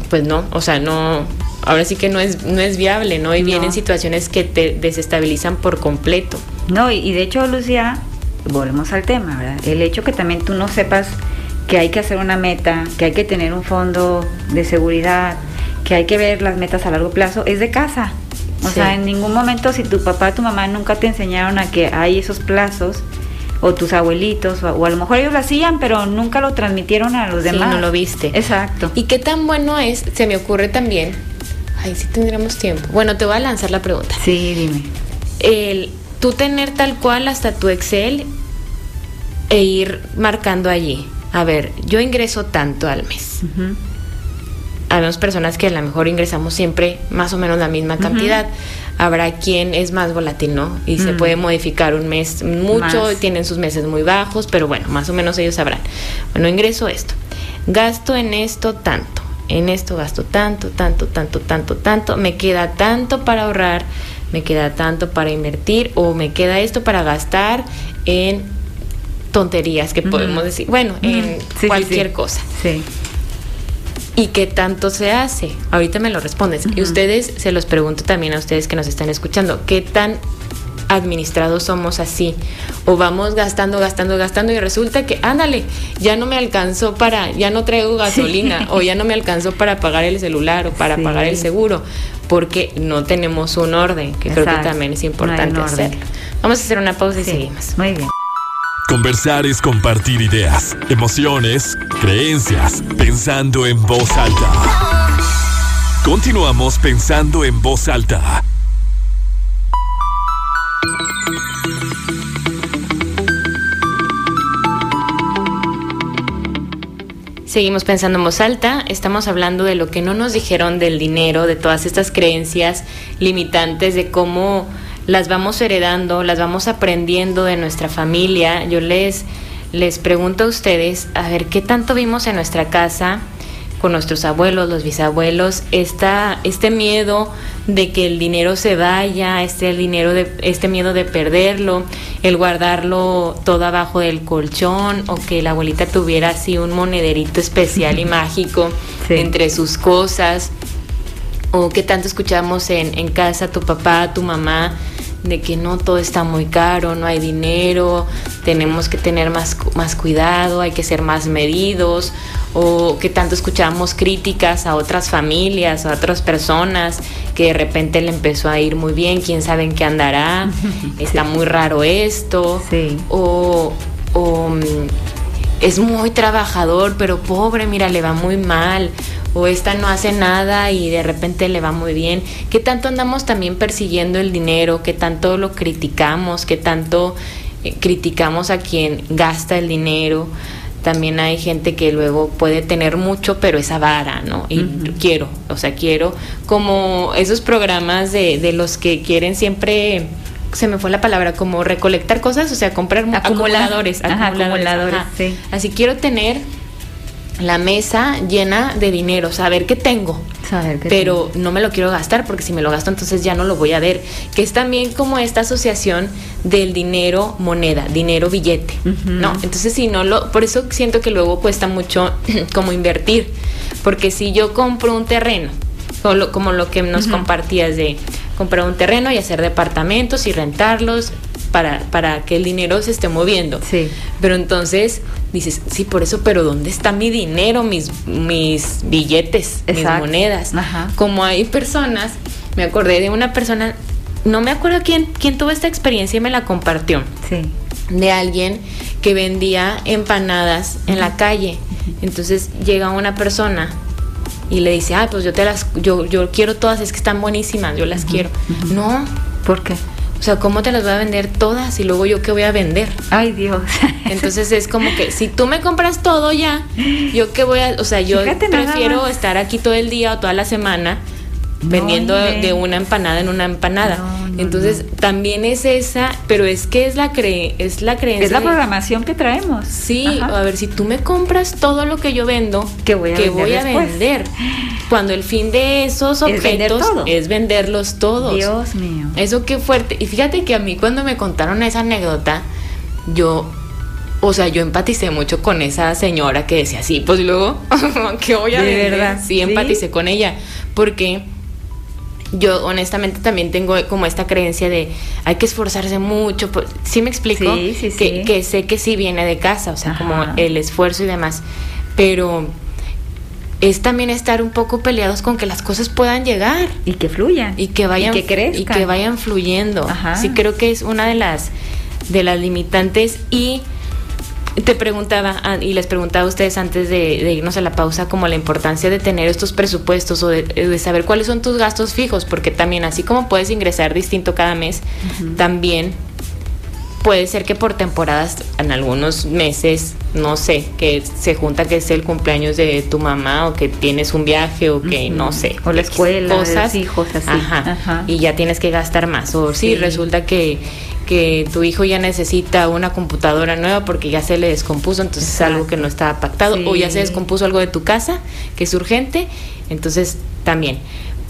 pues no, o sea, no, ahora sí que no es, no es viable, ¿no? Y vienen situaciones que te desestabilizan por completo. No, y, de hecho, Lucía, volvemos al tema, ¿verdad? El hecho que también tú no sepas que hay que hacer una meta, que hay que tener un fondo de seguridad, que hay que ver las metas a largo plazo, es de casa. O sea, en ningún momento si tu papá, tu mamá nunca te enseñaron a que hay esos plazos, o tus abuelitos, o, a lo mejor ellos lo hacían, pero nunca lo transmitieron a los demás. no lo viste. Exacto. ¿Y qué tan bueno es? Se me ocurre también Ay, sí tendríamos tiempo. Bueno, te voy a lanzar la pregunta. Sí, dime. El, tú tener tal cual hasta tu Excel e ir marcando allí. A ver, yo ingreso tanto al mes. Habemos personas que a lo mejor ingresamos siempre más o menos la misma cantidad. Habrá quien es más volátil, ¿no? Y se Mm. puede modificar un mes mucho, Más. tienen sus meses muy bajos, pero bueno, más o menos ellos sabrán. Bueno, ingreso esto. Gasto en esto tanto. En esto gasto tanto, tanto, tanto, tanto, tanto. Me queda tanto para ahorrar, me queda tanto para invertir o me queda esto para gastar en tonterías que podemos decir, bueno, en sí, cualquier sí. cosa. Sí. ¿Y qué tanto se hace? Ahorita me lo respondes. Y ustedes, se los pregunto también a ustedes que nos están escuchando, ¿qué tan administrados somos así? O vamos gastando, gastando, gastando y resulta que, ándale, ya no me alcanzó para, ya no traigo gasolina o ya no me alcanzó para pagar el celular o para Sí. pagar el seguro, porque no tenemos un orden, que creo que también es importante hacerlo. Vamos a hacer una pausa y Sí. seguimos. Muy bien. Conversar es compartir ideas, emociones, creencias, pensando en voz alta. Continuamos pensando en voz alta. Seguimos pensando en voz alta, estamos hablando de lo que no nos dijeron del dinero, de todas estas creencias limitantes, de cómo las vamos heredando, las vamos aprendiendo de nuestra familia. Yo les, les pregunto a ustedes, a ver, ¿qué tanto vimos en nuestra casa con nuestros abuelos, los bisabuelos, esta, este miedo de que el dinero se vaya, este el dinero de, este miedo de perderlo, el guardarlo todo abajo del colchón, o que la abuelita tuviera así un monederito especial y mágico Sí. entre sus cosas, o que tanto escuchamos en, en casa tu papá, tu mamá, de que no todo está muy caro, no hay dinero, tenemos que tener más, más cuidado, hay que ser más medidos, o que tanto escuchamos críticas a otras familias, a otras personas, que de repente le empezó a ir muy bien, quién sabe en qué andará, está muy raro esto, Sí. o, o, mm, es muy trabajador, pero pobre, mira, le va muy mal. O esta no hace nada y de repente le va muy bien. ¿Qué tanto andamos también persiguiendo el dinero? ¿Qué tanto lo criticamos? ¿Qué tanto eh, criticamos a quien gasta el dinero? También hay gente que luego puede tener mucho, pero es avara, ¿no? Y quiero, o sea, quiero como esos programas de, de los que quieren siempre, se me fue la palabra, como recolectar cosas, o sea, comprar acumuladores, Ajá, acumuladores, acumuladores, ajá. sí. Así quiero tener la mesa llena de dinero, saber qué tengo. Saber qué Pero no me lo quiero gastar porque si me lo gasto entonces ya no lo voy a ver. Que es también como esta asociación del dinero moneda, dinero billete. ¿no? Entonces si no lo, por eso siento que luego cuesta mucho como invertir, porque si yo compro un terreno, como lo, como lo que nos compartías de comprar un terreno y hacer departamentos y rentarlos para, para que el dinero se esté moviendo. Sí. Pero entonces dices, sí, por eso, pero ¿dónde está mi dinero, mis, mis billetes, mis monedas? Ajá. Como hay personas, me acordé de una persona, no me acuerdo quién, quién tuvo esta experiencia y me la compartió, Sí. de alguien que vendía empanadas en la calle. Entonces llega una persona y le dice, ah, pues yo te las, yo, yo quiero todas, es que están buenísimas, yo las quiero. No, ¿Por qué? O sea, ¿cómo te las voy a vender todas y luego yo qué voy a vender? Ay, Dios. Entonces es como que si tú me compras todo ya, yo qué voy a, o sea, yo Fíjate prefiero estar aquí todo el día o toda la semana No, vendiendo hombre. de una empanada en una empanada. No, no, Entonces también es esa, pero es que es la cre es la creencia. es la de- programación que traemos. Sí, Ajá. a ver, si tú me compras todo lo que yo vendo, ¿Qué voy a vender voy a vender? Cuando el fin de esos Es vender objetos todo. es venderlos todos. Dios mío. Eso qué fuerte. Y fíjate que a mí cuando me contaron esa anécdota, yo, o sea, yo empaticé mucho con esa señora que decía, sí, pues luego, ¿qué voy a De vender? verdad, Sí, ¿sí? empaticé con ella, porque yo honestamente también tengo como esta creencia de hay que esforzarse mucho. por- ¿Sí me explico? Sí, sí, que, sí. que sé que sí viene de casa, o sea, Ajá. como el esfuerzo y demás, pero es también estar un poco peleados con que las cosas puedan llegar Y que fluyan. y que vayan Y que crezcan. y que vayan fluyendo. Ajá. Sí creo que es una de las de las limitantes y te preguntaba ah, y les preguntaba a ustedes antes de, de irnos a la pausa como la importancia de tener estos presupuestos o de, de saber cuáles son tus gastos fijos porque también así como puedes ingresar distinto cada mes también puede ser que por temporadas, en algunos meses, no sé, que se junta que es el cumpleaños de tu mamá o que tienes un viaje o que no sé. O la escuela, cosas, hijos, así. Ajá, Y ya tienes que gastar más. O sí, resulta que, que tu hijo ya necesita una computadora nueva porque ya se le descompuso, entonces es algo que no estaba pactado. O ya se descompuso algo de tu casa que es urgente, entonces también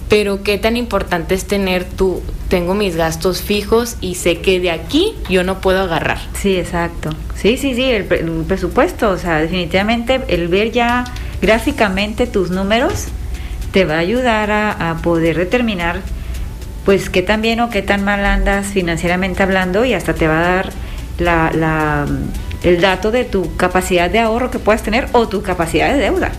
pero qué tan importante es tener tú, tengo mis gastos fijos y sé que de aquí yo no puedo agarrar. Sí, exacto. Sí, sí, sí, el, presupuesto, o sea, definitivamente el ver ya gráficamente tus números te va a ayudar a, poder determinar pues qué tan bien o qué tan mal andas financieramente hablando y hasta te va a dar la, la, el dato de tu capacidad de ahorro que puedas tener o tu capacidad de deuda.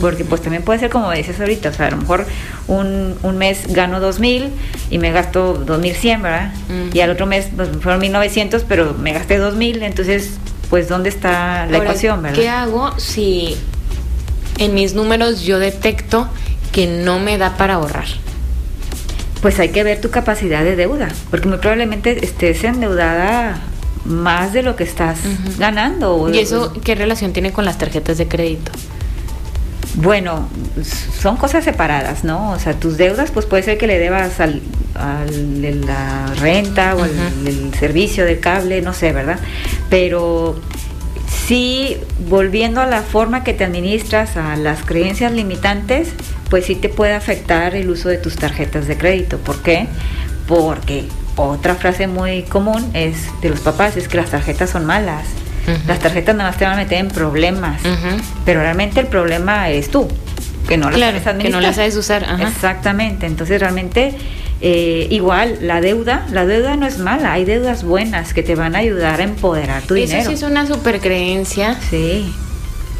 Porque pues también puede ser como dices ahorita, o sea, a lo mejor un, un mes gano 2.000 y me gasto 2.100, ¿verdad? Y al otro mes pues, fueron 1.900, pero me gasté 2.000, entonces pues ¿dónde está la ecuación, verdad? ¿Qué hago si en mis números yo detecto que no me da para ahorrar? Pues hay que ver tu capacidad de deuda, porque muy probablemente estés endeudada más de lo que estás ganando. ¿Y eso qué relación tiene con las tarjetas de crédito? Bueno, son cosas separadas, ¿no? O sea, tus deudas, pues puede ser que le debas al, la renta o al servicio de cable, no sé, ¿verdad? Pero sí, volviendo a la forma que te administras, a las creencias limitantes, pues sí te puede afectar el uso de tus tarjetas de crédito. ¿Por qué? Porque otra frase muy común es de los papás es que las tarjetas son malas. Las tarjetas nada más te van a meter en problemas, pero realmente el problema es tú, que no las sabes que no las sabes usar. Exactamente, entonces realmente eh, igual la deuda, la deuda no es mala, hay deudas buenas que te van a ayudar a empoderar tu dinero. Eso sí es una super creencia. Sí.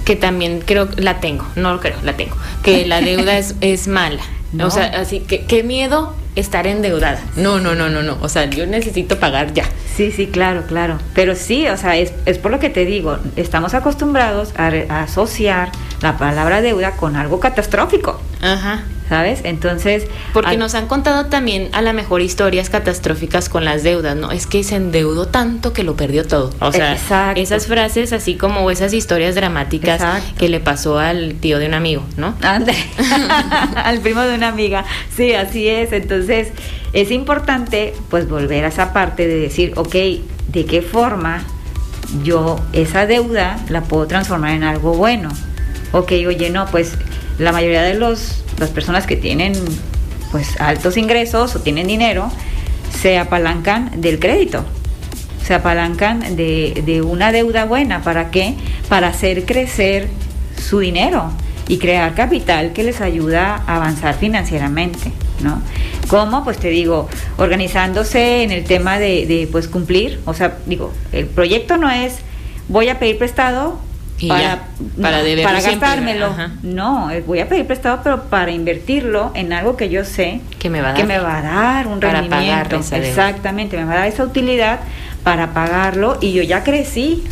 Que también creo, la tengo, no lo creo, la tengo, que la deuda es, es mala. O sea, así que qué miedo estar endeudada. No, no, no, no, no. O sea, yo necesito pagar ya. Sí, sí, claro, claro. Pero sí, o sea, es, es por lo que te digo, estamos acostumbrados a, a asociar la palabra deuda con algo catastrófico. Ajá. ¿sabes? Entonces... Porque nos han contado también a la mejor historias catastróficas con las deudas, ¿no? Es que se endeudó tanto que lo perdió todo. O sea, esas frases así como esas historias dramáticas que le pasó al tío de un amigo, ¿no? al primo de una amiga. Sí, así es. Entonces, es importante pues volver a esa parte de decir, ok, ¿de qué forma yo esa deuda la puedo transformar en algo bueno? Ok, oye, no, pues la mayoría de los, las personas que tienen pues altos ingresos o tienen dinero se apalancan del crédito, se apalancan de, de una deuda buena. ¿Para qué? Para hacer crecer su dinero y crear capital que les ayuda a avanzar financieramente, ¿no? ¿Cómo? Pues te digo, organizándose en el tema de, de pues cumplir, o sea, digo, el proyecto no es voy a pedir prestado para, para, para gastármelo. No, eh, voy a pedir prestado, pero para invertirlo en algo que yo sé que me va a dar, que me va a dar un rendimiento. Exactamente, me va a dar esa utilidad para pagarlo y yo ya crecí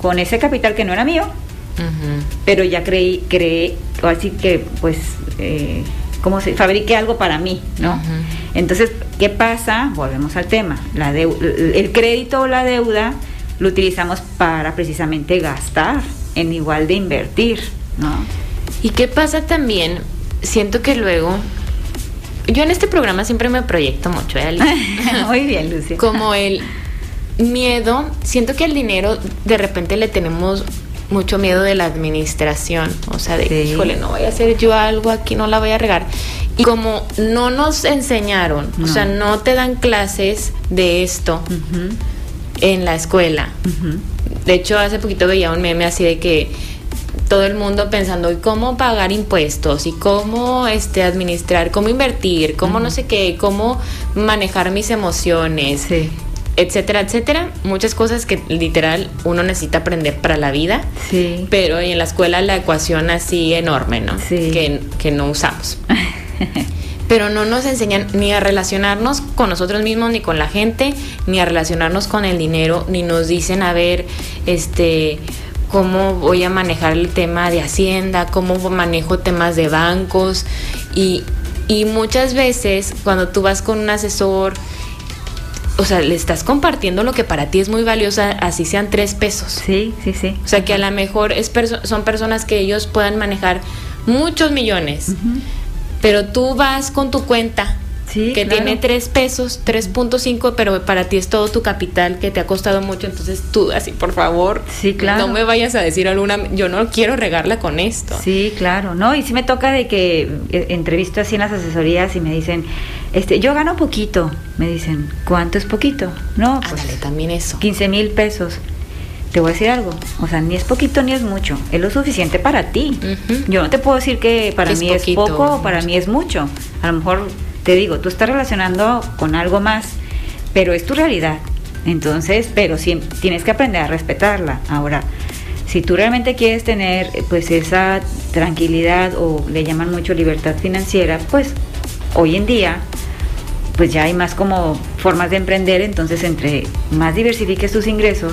con ese capital que no era mío, pero ya creí, creé, así que pues, eh, como se fabriqué algo para mí, ¿no? Entonces, ¿qué pasa? Volvemos al tema, la el crédito o la deuda lo utilizamos para precisamente gastar en igual de invertir, ¿no? ¿Y qué pasa también? Siento que luego yo en este programa siempre me proyecto mucho, ¿eh? Muy bien, Lucia. Como el miedo, siento que al dinero de repente le tenemos mucho miedo de la administración, o sea, de, híjole, no voy a hacer yo algo aquí, no la voy a regar. Y como no nos enseñaron, o sea, no te dan clases de esto en la escuela, de hecho, hace poquito veía un meme así de que todo el mundo pensando y cómo pagar impuestos y cómo este administrar, cómo invertir, cómo no sé qué, cómo manejar mis emociones, etcétera, etcétera. Muchas cosas que literal uno necesita aprender para la vida. Sí. Pero en la escuela la ecuación así enorme, ¿no? Sí. Que, que no usamos. pero no nos enseñan ni a relacionarnos con nosotros mismos ni con la gente, ni a relacionarnos con el dinero, ni nos dicen a ver, este, cómo voy a manejar el tema de hacienda, cómo manejo temas de bancos y, y muchas veces cuando tú vas con un asesor o sea, le estás compartiendo lo que para ti es muy valiosa, así sean tres pesos. Sí, sí, sí. O sea, que a lo mejor es son personas que ellos puedan manejar muchos millones, pero tú vas con tu cuenta que tiene 3 pesos, 3.5, pero para ti es todo tu capital que te ha costado mucho, entonces tú así, por favor, sí, claro. no me vayas a decir alguna, yo no quiero regarla con esto. Sí, claro, no, y sí me toca de que eh, entrevisto así en las asesorías y me dicen, este, yo gano poquito, me dicen, ¿cuánto es poquito? No, pues, Ándale, también eso. 15 mil pesos te voy a decir algo, o sea, ni es poquito ni es mucho, es lo suficiente para ti. Yo no te puedo decir que para mí es poco o para mí es mucho. A lo mejor te digo, tú estás relacionando con algo más, pero es tu realidad. Entonces, pero sí, tienes que aprender a respetarla. Ahora, si tú realmente quieres tener pues esa tranquilidad o le llaman mucho libertad financiera, pues hoy en día pues ya hay más como formas de emprender, entonces entre más diversifiques tus ingresos,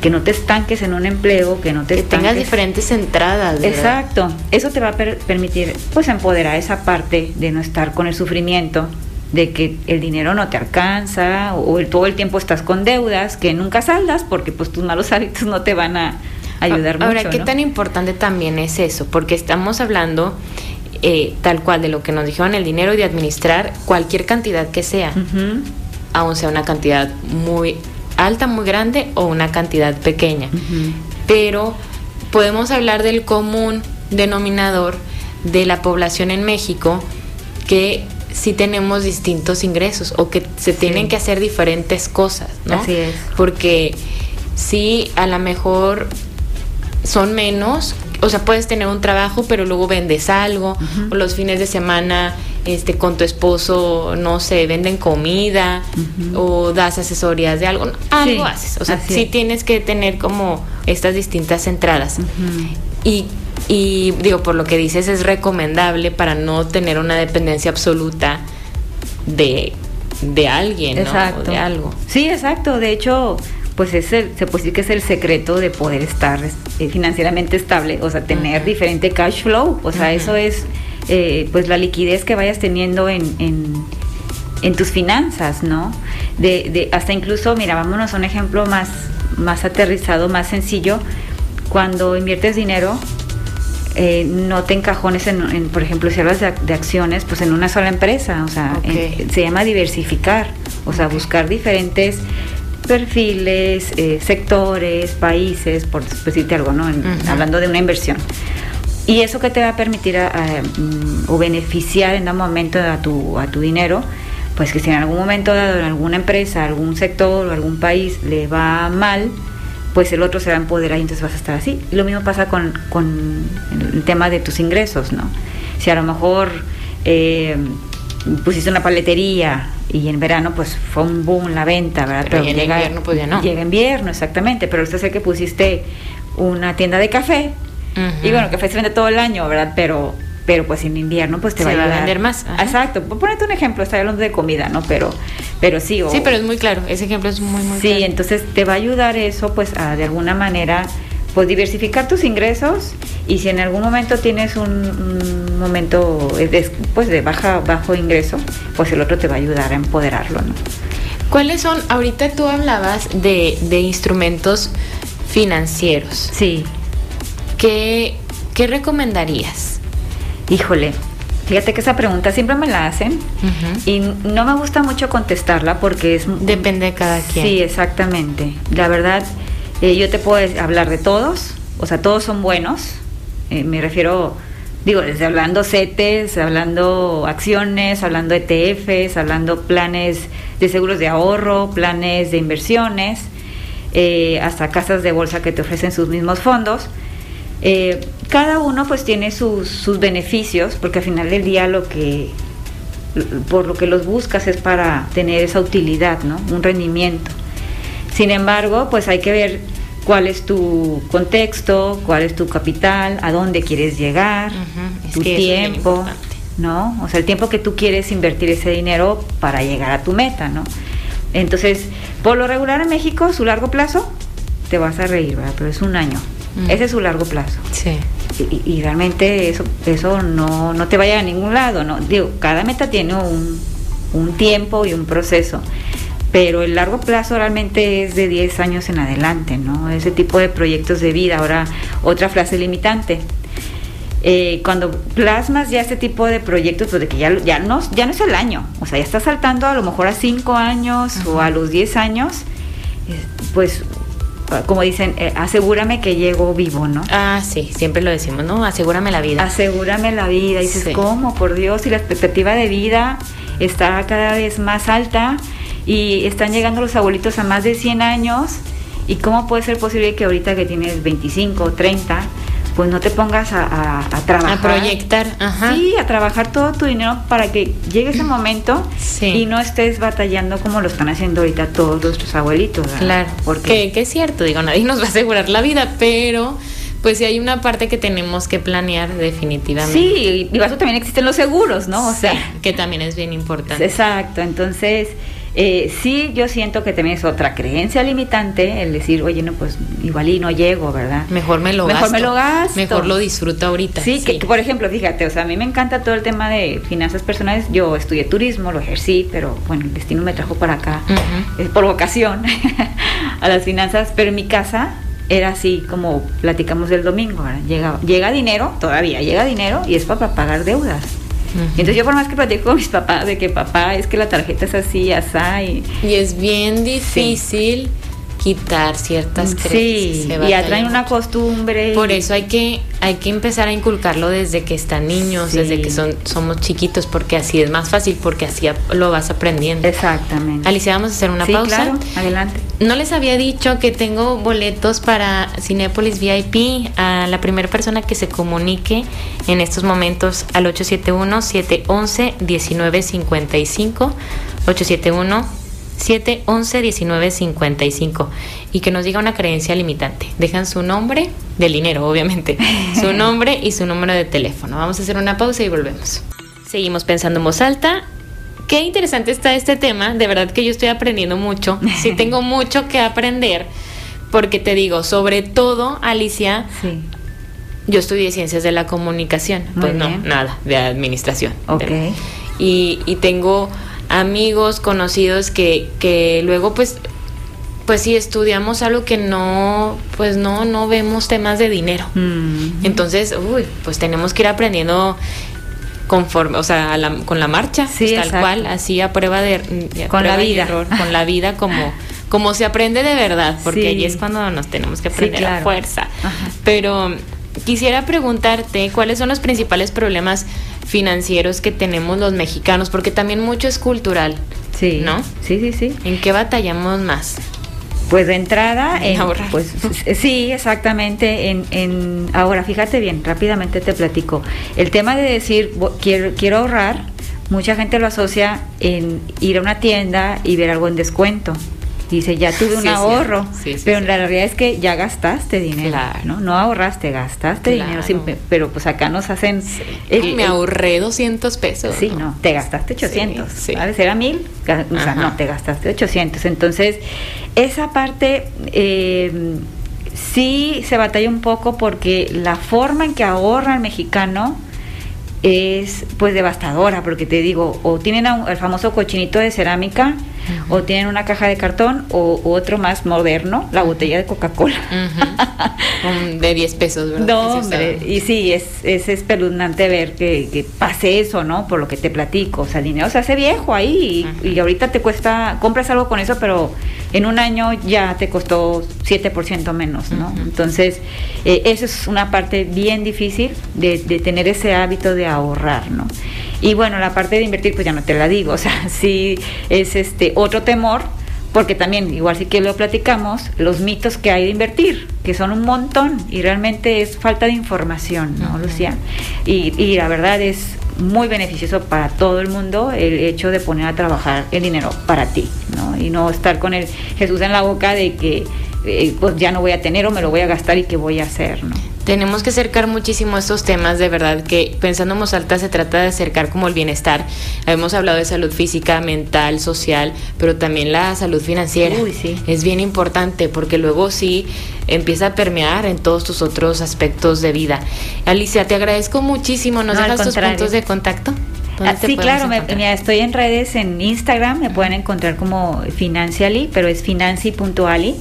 que no te estanques en un empleo, que no te que tengas diferentes entradas. Exacto, eso te va a permitir pues empoderar esa parte de no estar con el sufrimiento de que el dinero no te alcanza o, todo el tiempo estás con deudas que nunca saldas porque pues tus malos hábitos no te van a ayudar Ahora, mucho. Ahora, ¿qué tan importante también es eso? Porque estamos hablando eh, tal cual de lo que nos dijeron el dinero y de administrar cualquier cantidad que sea, aun sea una cantidad muy alta, muy grande o una cantidad pequeña. Pero podemos hablar del común denominador de la población en México que sí tenemos distintos ingresos o que se tienen que hacer diferentes cosas, ¿no? Así es. Porque sí, a lo mejor son menos, o sea, puedes tener un trabajo, pero luego vendes algo, o los fines de semana este con tu esposo, no sé, venden comida o das asesorías de algo, algo haces. O sea, sí tienes que tener como estas distintas entradas. y, y digo, por lo que dices, es recomendable para no tener una dependencia absoluta de, de alguien, exacto. ¿no? de algo. Sí, exacto. De hecho, pues es el, se puede decir que es el secreto de poder estar eh, financieramente estable, o sea, tener diferente cash flow, o sea, eso es eh, pues la liquidez que vayas teniendo en, en, tus finanzas, ¿no? De, hasta incluso, mira, vámonos a un ejemplo más, más aterrizado, más sencillo. Cuando inviertes dinero, eh, no te encajones en, por ejemplo, si hablas de, acciones, pues en una sola empresa, o sea, se llama diversificar, o sea, buscar diferentes perfiles, eh, sectores, países, por decirte algo, ¿no? Hablando de una inversión. Y eso que te va a permitir mm, o beneficiar en un momento a tu, a tu dinero, pues que si en algún momento dado en alguna empresa, algún sector o algún país le va mal, pues el otro se va a empoderar y entonces vas a estar así. Y lo mismo pasa con, el tema de tus ingresos, ¿no? Si a lo mejor eh, pusiste una paletería y en verano pues fue un boom la venta, ¿verdad? Pero, llega, en invierno pues ya no. Llega invierno, exactamente, pero usted sé que pusiste una tienda de café y bueno, que se vende todo el año, ¿verdad? Pero pero pues en invierno pues te va, a, vender más. Exacto. Ponete un ejemplo, estoy hablando de comida, ¿no? Pero pero sí. sí, pero es muy claro, ese ejemplo es muy, muy sí, claro. Sí, entonces te va a ayudar eso pues a de alguna manera pues diversificar tus ingresos y si en algún momento tienes un, momento de, pues de baja bajo ingreso, pues el otro te va a ayudar a empoderarlo, ¿no? ¿Cuáles son? Ahorita tú hablabas de, de instrumentos financieros. Sí. ¿Qué, qué recomendarías? Híjole, Fíjate que esa pregunta siempre me la hacen y no me gusta mucho contestarla porque es... Depende de cada quien. Sí, exactamente. La verdad, eh, yo te puedo hablar de todos, o sea, todos son buenos. Eh, me refiero, digo, desde hablando CETES, hablando acciones, hablando ETFs, hablando planes de seguros de ahorro, planes de inversiones, eh, hasta casas de bolsa que te ofrecen sus mismos fondos. Eh, cada uno pues tiene sus, sus, beneficios, porque al final del día lo que por lo que los buscas es para tener esa utilidad, ¿no? Un rendimiento. Sin embargo, pues hay que ver cuál es tu contexto, cuál es tu capital, a dónde quieres llegar, tu tiempo, ¿no? O sea, el tiempo que tú quieres invertir ese dinero para llegar a tu meta, ¿no? Entonces, por lo regular en México, su largo plazo, te vas a reír, ¿verdad? Pero es un año. Ese es su largo plazo. Sí. Y, realmente eso, eso no, no te vaya a ningún lado, ¿no? Digo, cada meta tiene un, un tiempo y un proceso. pero el largo plazo realmente es de 10 años en adelante, ¿no? Ese tipo de proyectos de vida. Ahora, otra frase limitante. Eh, cuando plasmas ya este tipo de proyectos, pues de que ya, ya, no, ya no es el año, o sea, ya está saltando a lo mejor a 5 años o a los 10 años, eh, pues como dicen, eh, asegúrame que llego vivo, ¿no? Ah, sí, siempre lo decimos, ¿no? Asegúrame la vida. Asegúrame la vida. Y dices, ¿cómo? Por Dios, y la expectativa de vida está cada vez más alta y están llegando los abuelitos a más de 100 años. ¿Y cómo puede ser posible que ahorita que tienes 25 o 30 pues no te pongas a, trabajar. A proyectar, ajá. Sí, a trabajar todo tu dinero para que llegue ese momento y no estés batallando como lo están haciendo ahorita todos nuestros abuelitos. Claro, porque que, es cierto, digo, nadie nos va a asegurar la vida, pero pues sí hay una parte que tenemos que planear definitivamente. Sí, y eso también existen los seguros, ¿no? O sea, que también es bien importante. Exacto, entonces eh, sí, yo siento que también es otra creencia limitante el decir, oye, no, pues igual y no llego, ¿verdad? Mejor me lo Mejor me lo gasto. Mejor lo disfruto ahorita. Sí, Que, por ejemplo, fíjate, o sea, a mí me encanta todo el tema de finanzas personales. Yo estudié turismo, lo ejercí, pero bueno, el destino me trajo para acá eh, por vocación a las finanzas, pero en mi casa era así como platicamos el domingo, Llega, llega dinero, todavía llega dinero y es para pagar deudas. Entonces yo por más que platico con mis papás de que papá es que la tarjeta es así, asá y... Y es bien difícil quitar ciertas creencias. Sí, y atraen una costumbre. Por eso hay que, hay que empezar a inculcarlo desde que están niños, desde que son, somos chiquitos, porque así es más fácil, porque así lo vas aprendiendo. Exactamente. Alicia, vamos a hacer una pausa. Claro, adelante. No les había dicho que tengo boletos para Cinépolis VIP a la primera persona que se comunique en estos momentos al 871 711 1955 871 711 1955 y que nos diga una creencia limitante. Dejan su nombre, del dinero obviamente, su nombre y su número de teléfono. Vamos a hacer una pausa y volvemos. Seguimos pensando en voz alta. Qué interesante está este tema, de verdad que yo estoy aprendiendo mucho, sí tengo mucho que aprender, porque te digo, sobre todo, Alicia, yo estudié ciencias de la comunicación, pues no, nada, de administración. y, y tengo amigos, conocidos que, que luego pues pues si estudiamos algo que no, pues no, no vemos temas de dinero. Mm. Entonces, uy, pues tenemos que ir aprendiendo conforme, o sea, con la marcha, pues, tal cual, así a prueba de, con la vida, con la vida como como se aprende de verdad, porque ahí es cuando nos tenemos que aprender a fuerza. Pero quisiera preguntarte cuáles son los principales problemas financieros que tenemos los mexicanos, porque también mucho es cultural. Sí. ¿No? Sí, sí, sí. ¿En qué batallamos más? Pues de entrada, en, ahorrar. Pues, sí, exactamente. En, en, ahora, fíjate bien, rápidamente te platico. El tema de decir quiero, quiero ahorrar, mucha gente lo asocia en ir a una tienda y ver algo en descuento dice, ya tuve un ahorro, pero la realidad es que ya gastaste dinero, ¿no? No ahorraste, gastaste dinero, pero pues acá nos hacen... me ahorré 200 pesos. Sí, no, te gastaste 800, ¿sabes? Era mil, o sea, no, te gastaste 800. Entonces, esa parte... Eh, sí se batalla un poco porque la forma en que ahorra el mexicano es pues devastadora, porque te digo, o tienen el famoso cochinito de cerámica, o tienen una caja de cartón, o, otro más moderno, la botella de Coca-Cola. de 10 pesos, ¿verdad? No, hombre, y sí, es, es espeluznante ver que, pase eso, ¿no? Por lo que te platico, o sea, el dinero se hace viejo ahí, y, y ahorita te cuesta, compras algo con eso, pero en un año ya te costó 7% menos, ¿no? Entonces, eh, eso es una parte bien difícil de, tener ese hábito de ahorrar, ¿no? Y bueno, la parte de invertir, pues ya no te la digo, o sea, sí es este otro temor, porque también, igual sí que lo platicamos, los mitos que hay de invertir, que son un montón, y realmente es falta de información, ¿no, Lucía? Y, y la verdad es muy beneficioso para todo el mundo el hecho de poner a trabajar el dinero para ti, ¿no? Y no estar con el Jesús en la boca de que eh, pues ya no voy a tener o me lo voy a gastar y qué voy a hacer, ¿no? Tenemos que acercar muchísimo estos temas, de verdad, que pensando en alta se trata de acercar como el bienestar. Hemos hablado de salud física, mental, social, pero también la salud financiera. Uy, sí. Es bien importante porque luego sí empieza a permear en todos tus otros aspectos de vida. Alicia, te agradezco muchísimo. ¿Nos dejas tus puntos de contacto? Ah, sí, claro, me, estoy en redes, en Instagram, me pueden encontrar como Financially, pero es financi.ali.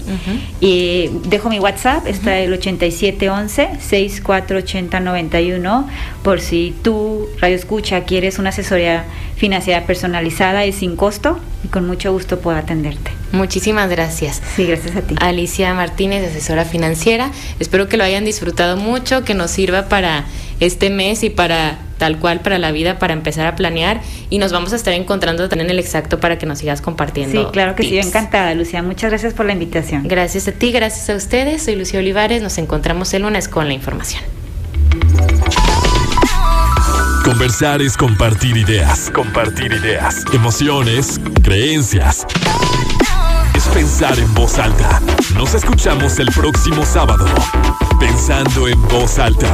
Y dejo mi WhatsApp, está el 8711-648091, por si tú, Radio Escucha, quieres una asesoría financiera personalizada y sin costo, y con mucho gusto puedo atenderte. Muchísimas gracias. Sí, gracias a ti. Alicia Martínez, asesora financiera. Espero que lo hayan disfrutado mucho, que nos sirva para este mes y para tal cual para la vida, para empezar a planear y nos vamos a estar encontrando también en el exacto para que nos sigas compartiendo. Sí, claro que sí, encantada, Lucía. Muchas gracias por la invitación. Gracias a ti, gracias a ustedes. Soy Lucía Olivares, nos encontramos el lunes con la información. Conversar es compartir ideas, compartir ideas, emociones, creencias. Es pensar en voz alta. Nos escuchamos el próximo sábado. Pensando en voz alta.